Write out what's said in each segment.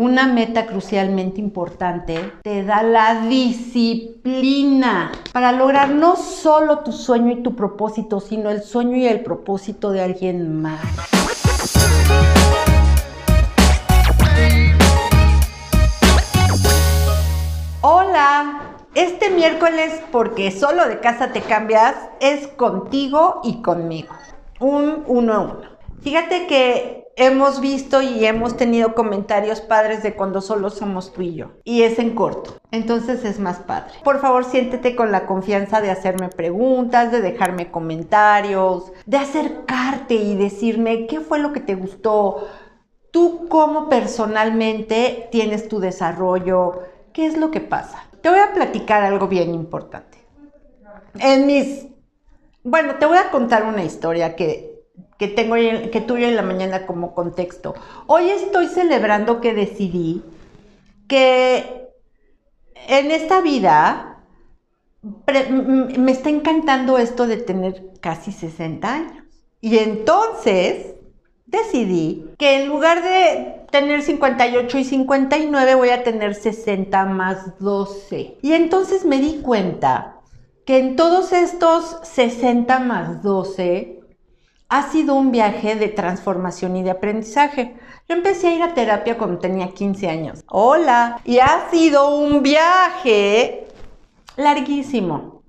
una meta crucialmente importante te da la disciplina para lograr no solo tu sueño y tu propósito, sino el sueño y el propósito de alguien más. Hola, este miércoles, porque solo de casa te cambias, es contigo y conmigo. Un uno a uno. Fíjate que hemos visto y hemos tenido comentarios padres de cuando solo somos tú y yo. Y es en corto. Entonces es más padre. Por favor, siéntete con la confianza de hacerme preguntas, de dejarme comentarios, de acercarte y decirme qué fue lo que te gustó. Tú cómo personalmente tienes tu desarrollo. ¿Qué es lo que pasa? Te voy a platicar algo bien importante. En mis... Bueno, te voy a contar una historia que que tengo que tuve en la mañana como contexto. Hoy estoy celebrando que decidí que en esta vida me está encantando esto de tener casi 60 años. Y entonces decidí que en lugar de tener 58 y 59 voy a tener 60 más 12. Y entonces me di cuenta que en todos estos 60 más 12 ha sido un viaje de transformación y de aprendizaje. Yo empecé a ir a terapia cuando tenía 15 años. Hola, y ha sido un viaje larguísimo.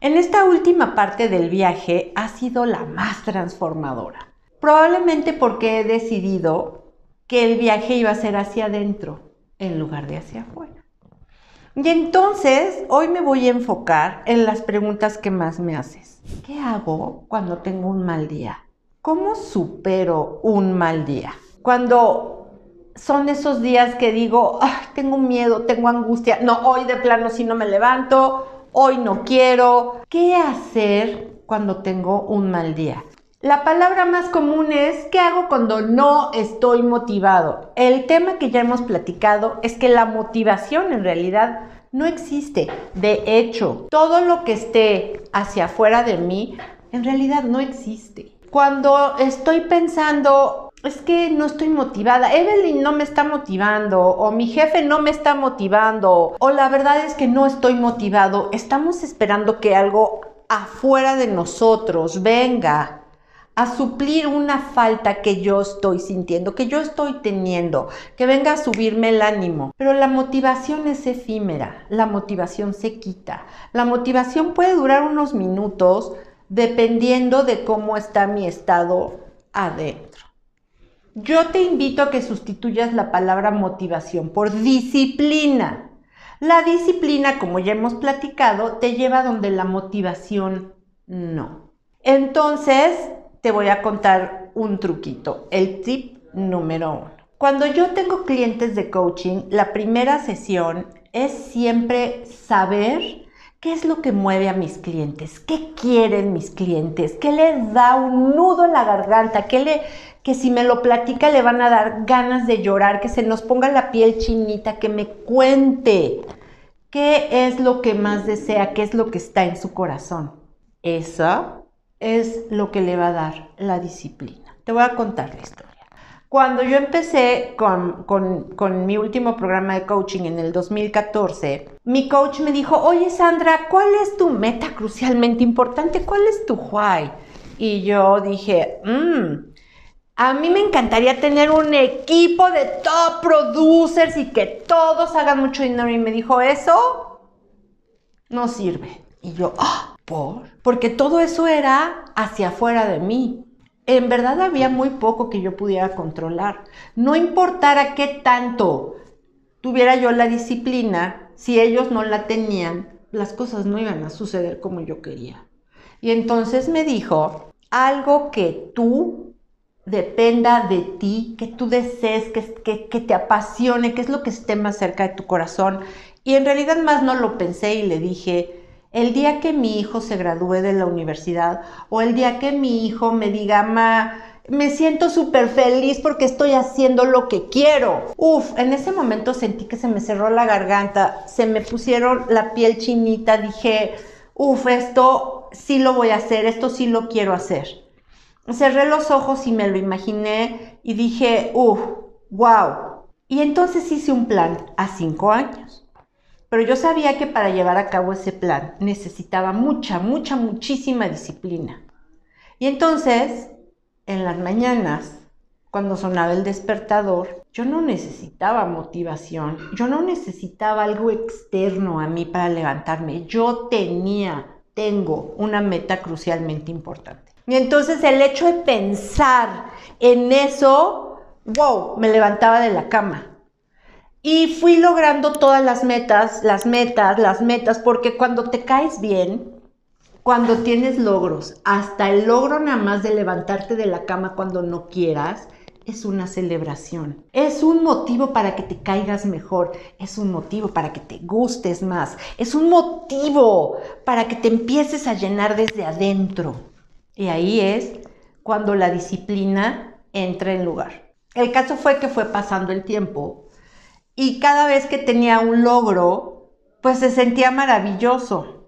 En esta última parte del viaje ha sido la más transformadora. Probablemente porque he decidido que el viaje iba a ser hacia adentro en lugar de hacia afuera. Y entonces hoy me voy a enfocar en las preguntas que más me haces. ¿Qué hago cuando tengo un mal día? ¿Cómo supero un mal día? Cuando son esos días que digo, tengo miedo, tengo angustia, no, hoy de plano si no me levanto, hoy no quiero. ¿Qué hacer cuando tengo un mal día? La palabra más común es ¿qué hago cuando no estoy motivado? El tema que ya hemos platicado es que la motivación en realidad no existe. De hecho, todo lo que esté hacia afuera de mí, en realidad no existe. Cuando estoy pensando, es que no estoy motivada, Evelyn no me está motivando, o mi jefe no me está motivando, o la verdad es que no estoy motivado, estamos esperando que algo afuera de nosotros venga a suplir una falta que yo estoy sintiendo, que yo estoy teniendo, que venga a subirme el ánimo. Pero la motivación es efímera, la motivación se quita. La motivación puede durar unos minutos dependiendo de cómo está mi estado adentro. Yo te invito a que sustituyas la palabra motivación por disciplina. La disciplina, como ya hemos platicado, te lleva donde la motivación no. Entonces, te voy a contar un truquito, el tip número uno. Cuando yo tengo clientes de coaching, la primera sesión es siempre saber qué es lo que mueve a mis clientes, qué quieren mis clientes, qué les da un nudo en la garganta, qué le, que si me lo platica le van a dar ganas de llorar, que se nos ponga la piel chinita, que me cuente qué es lo que más desea, qué es lo que está en su corazón. Eso es lo que le va a dar la disciplina. Te voy a contar la historia. Cuando yo empecé con, con, mi último programa de coaching en el 2014, mi coach me dijo, oye Sandra, ¿cuál es tu meta crucialmente importante? ¿Cuál es tu why? Y yo dije, mmm, a mí me encantaría tener un equipo de top producers y que todos hagan mucho dinero. Y me dijo, eso no sirve. Y yo, ¡ah! Porque todo eso era hacia afuera de mí. En verdad había muy poco que yo pudiera controlar. No importara qué tanto tuviera yo la disciplina, si ellos no la tenían, las cosas no iban a suceder como yo quería. Y entonces me dijo, algo que tú dependa de ti, que tú desees, que, que, que, te apasione, que es lo que esté más cerca de tu corazón. Y en realidad más no lo pensé y le dije, el día que mi hijo se gradúe de la universidad o el día que mi hijo me diga, ma, me siento súper feliz porque estoy haciendo lo que quiero. Uf, en ese momento sentí que se me cerró la garganta, se me pusieron la piel chinita, dije, uf, esto sí lo voy a hacer, esto sí lo quiero hacer. Cerré los ojos y me lo imaginé y dije, uf, wow, Y entonces hice un plan a cinco años. Pero yo sabía que para llevar a cabo ese plan necesitaba mucha, mucha, muchísima disciplina. Y entonces, en las mañanas, cuando sonaba el despertador, yo no necesitaba motivación, yo no necesitaba algo externo a mí para levantarme, yo tenía, tengo una meta crucialmente importante. Y entonces el hecho de pensar en eso, wow, me levantaba de la cama. Y fui logrando todas las metas, las metas, las metas, porque cuando te caes bien, cuando tienes logros, hasta el logro nada más de levantarte de la cama cuando no quieras, es una celebración. Es un motivo para que te caigas mejor. Es un motivo para que te gustes más. Es un motivo para que te empieces a llenar desde adentro. Y ahí es cuando la disciplina entra en lugar. El caso fue que fue pasando el tiempo y cada vez que tenía un logro, pues se sentía maravilloso.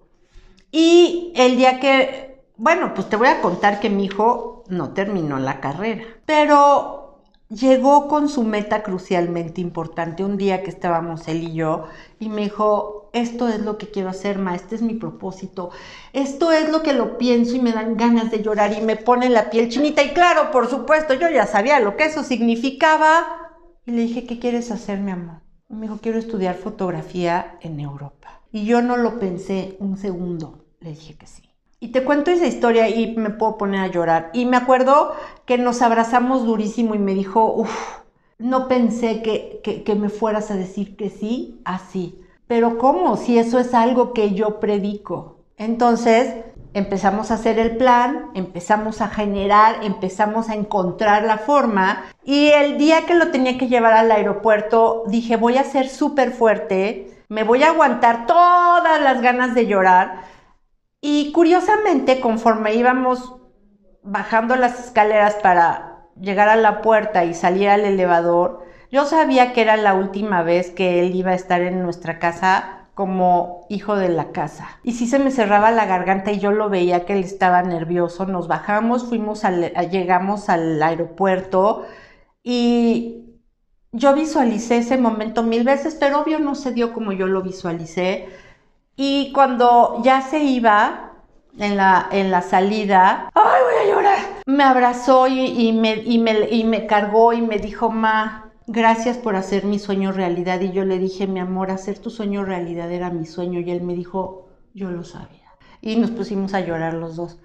Y el día que, bueno, pues te voy a contar que mi hijo no terminó la carrera, pero llegó con su meta crucialmente importante un día que estábamos él y yo y me dijo, esto es lo que quiero hacer, ma, este es mi propósito, esto es lo que lo pienso y me dan ganas de llorar y me pone la piel chinita y claro, por supuesto, yo ya sabía lo que eso significaba y le dije, ¿qué quieres hacer, mi amor? Me dijo, quiero estudiar fotografía en Europa. Y yo no lo pensé un segundo, le dije que sí. Y te cuento esa historia y me puedo poner a llorar. Y me acuerdo que nos abrazamos durísimo y me dijo, uff, no pensé que, que, me fueras a decir que sí, así. Pero ¿cómo? Si eso es algo que yo predico. Entonces empezamos a hacer el plan, empezamos a generar, empezamos a encontrar la forma. Y el día que lo tenía que llevar al aeropuerto, dije, voy a ser súper fuerte, me voy a aguantar todas las ganas de llorar y curiosamente, conforme íbamos bajando las escaleras para llegar a la puerta y salir al elevador, yo sabía que era la última vez que él iba a estar en nuestra casa como hijo de la casa. Y si se me cerraba la garganta y yo lo veía que él estaba nervioso, nos bajamos, fuimos al, llegamos al aeropuerto y yo visualicé ese momento mil veces, pero obvio no se dio como yo lo visualicé. Y cuando ya se iba en la, en la salida, ¡ay, voy a llorar! Me abrazó y, me, y, me, y me cargó y me dijo, Ma, gracias por hacer mi sueño realidad. Y yo le dije, mi amor, hacer tu sueño realidad era mi sueño. Y él me dijo, yo lo sabía. Y nos pusimos a llorar los dos.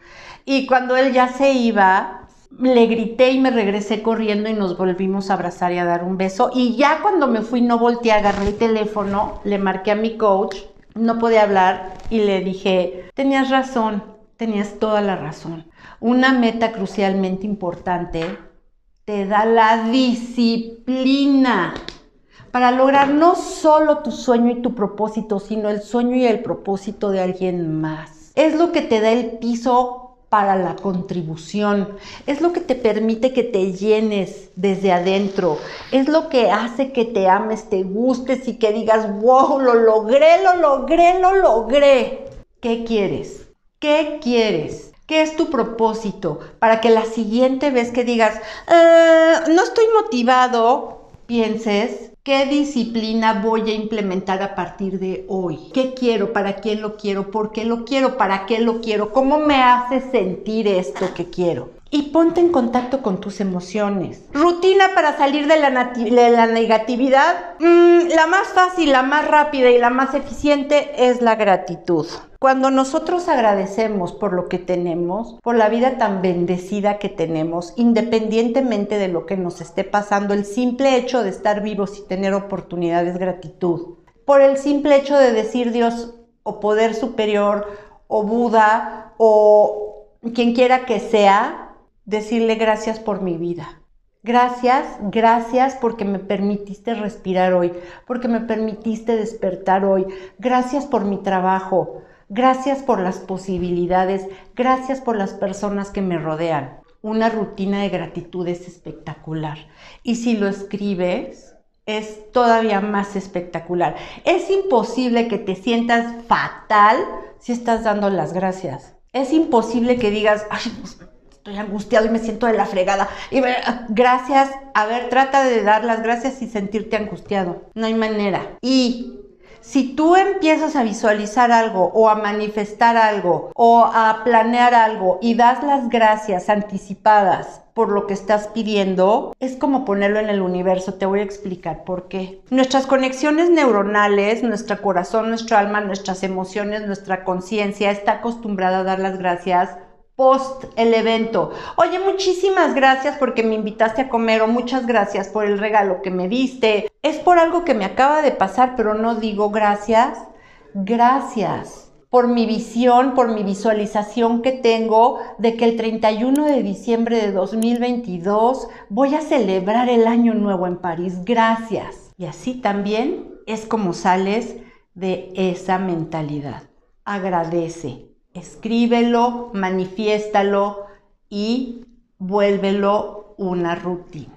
Y cuando él ya se iba, le grité y me regresé corriendo y nos volvimos a abrazar y a dar un beso. Y ya cuando me fui, no volteé, agarré el teléfono, le marqué a mi coach no podía hablar y le dije, tenías razón, tenías toda la razón. Una meta crucialmente importante te da la disciplina para lograr no solo tu sueño y tu propósito, sino el sueño y el propósito de alguien más. Es lo que te da el piso para la contribución. Es lo que te permite que te llenes desde adentro. Es lo que hace que te ames, te gustes y que digas, wow, lo logré, lo logré, lo logré. ¿Qué quieres? ¿Qué quieres? ¿Qué es tu propósito? Para que la siguiente vez que digas, eh, no estoy motivado, pienses, ¿Qué disciplina voy a implementar a partir de hoy? ¿Qué quiero? ¿Para quién lo quiero? ¿Por qué lo quiero? ¿Para qué lo quiero? ¿Cómo me hace sentir esto que quiero? Y ponte en contacto con tus emociones. Rutina para salir de la, negatividad. Mm, la más fácil, la más rápida y la más eficiente es la gratitud. Cuando nosotros agradecemos por lo que tenemos, por la vida tan bendecida que tenemos, independientemente de lo que nos esté pasando, el simple hecho de estar vivos y tener oportunidades es gratitud. Por el simple hecho de decir Dios o poder superior o Buda o quien quiera que sea, decirle gracias por mi vida. Gracias, gracias porque me permitiste respirar hoy, porque me permitiste despertar hoy. Gracias por mi trabajo, Gracias por las posibilidades, gracias por las personas que me rodean. Una rutina de gratitud es espectacular. Y si lo escribes, es todavía más espectacular. Es imposible que te sientas fatal si estás dando las gracias. Es imposible que digas, estoy angustiado y me siento de la fregada. Y gracias, a ver, trata de dar las gracias y sentirte angustiado. No hay manera. Y si tú empiezas a visualizar algo o a manifestar algo o a planear algo y das las gracias anticipadas por lo que estás pidiendo, es como ponerlo en el universo. Te voy a explicar por qué. Nuestras conexiones neuronales, nuestro corazón, nuestro alma, nuestras emociones, nuestra conciencia está acostumbrada a dar las gracias post el evento. Oye, muchísimas gracias porque me invitaste a comer o muchas gracias por el regalo que me diste. Es por algo que me acaba de pasar, pero no digo gracias. Gracias por mi visión, por mi visualización que tengo de que el 31 de diciembre de 2022 voy a celebrar el año nuevo en París. Gracias. Y así también es como sales de esa mentalidad. Agradece escríbelo, manifiéstalo y vuélvelo una rutina.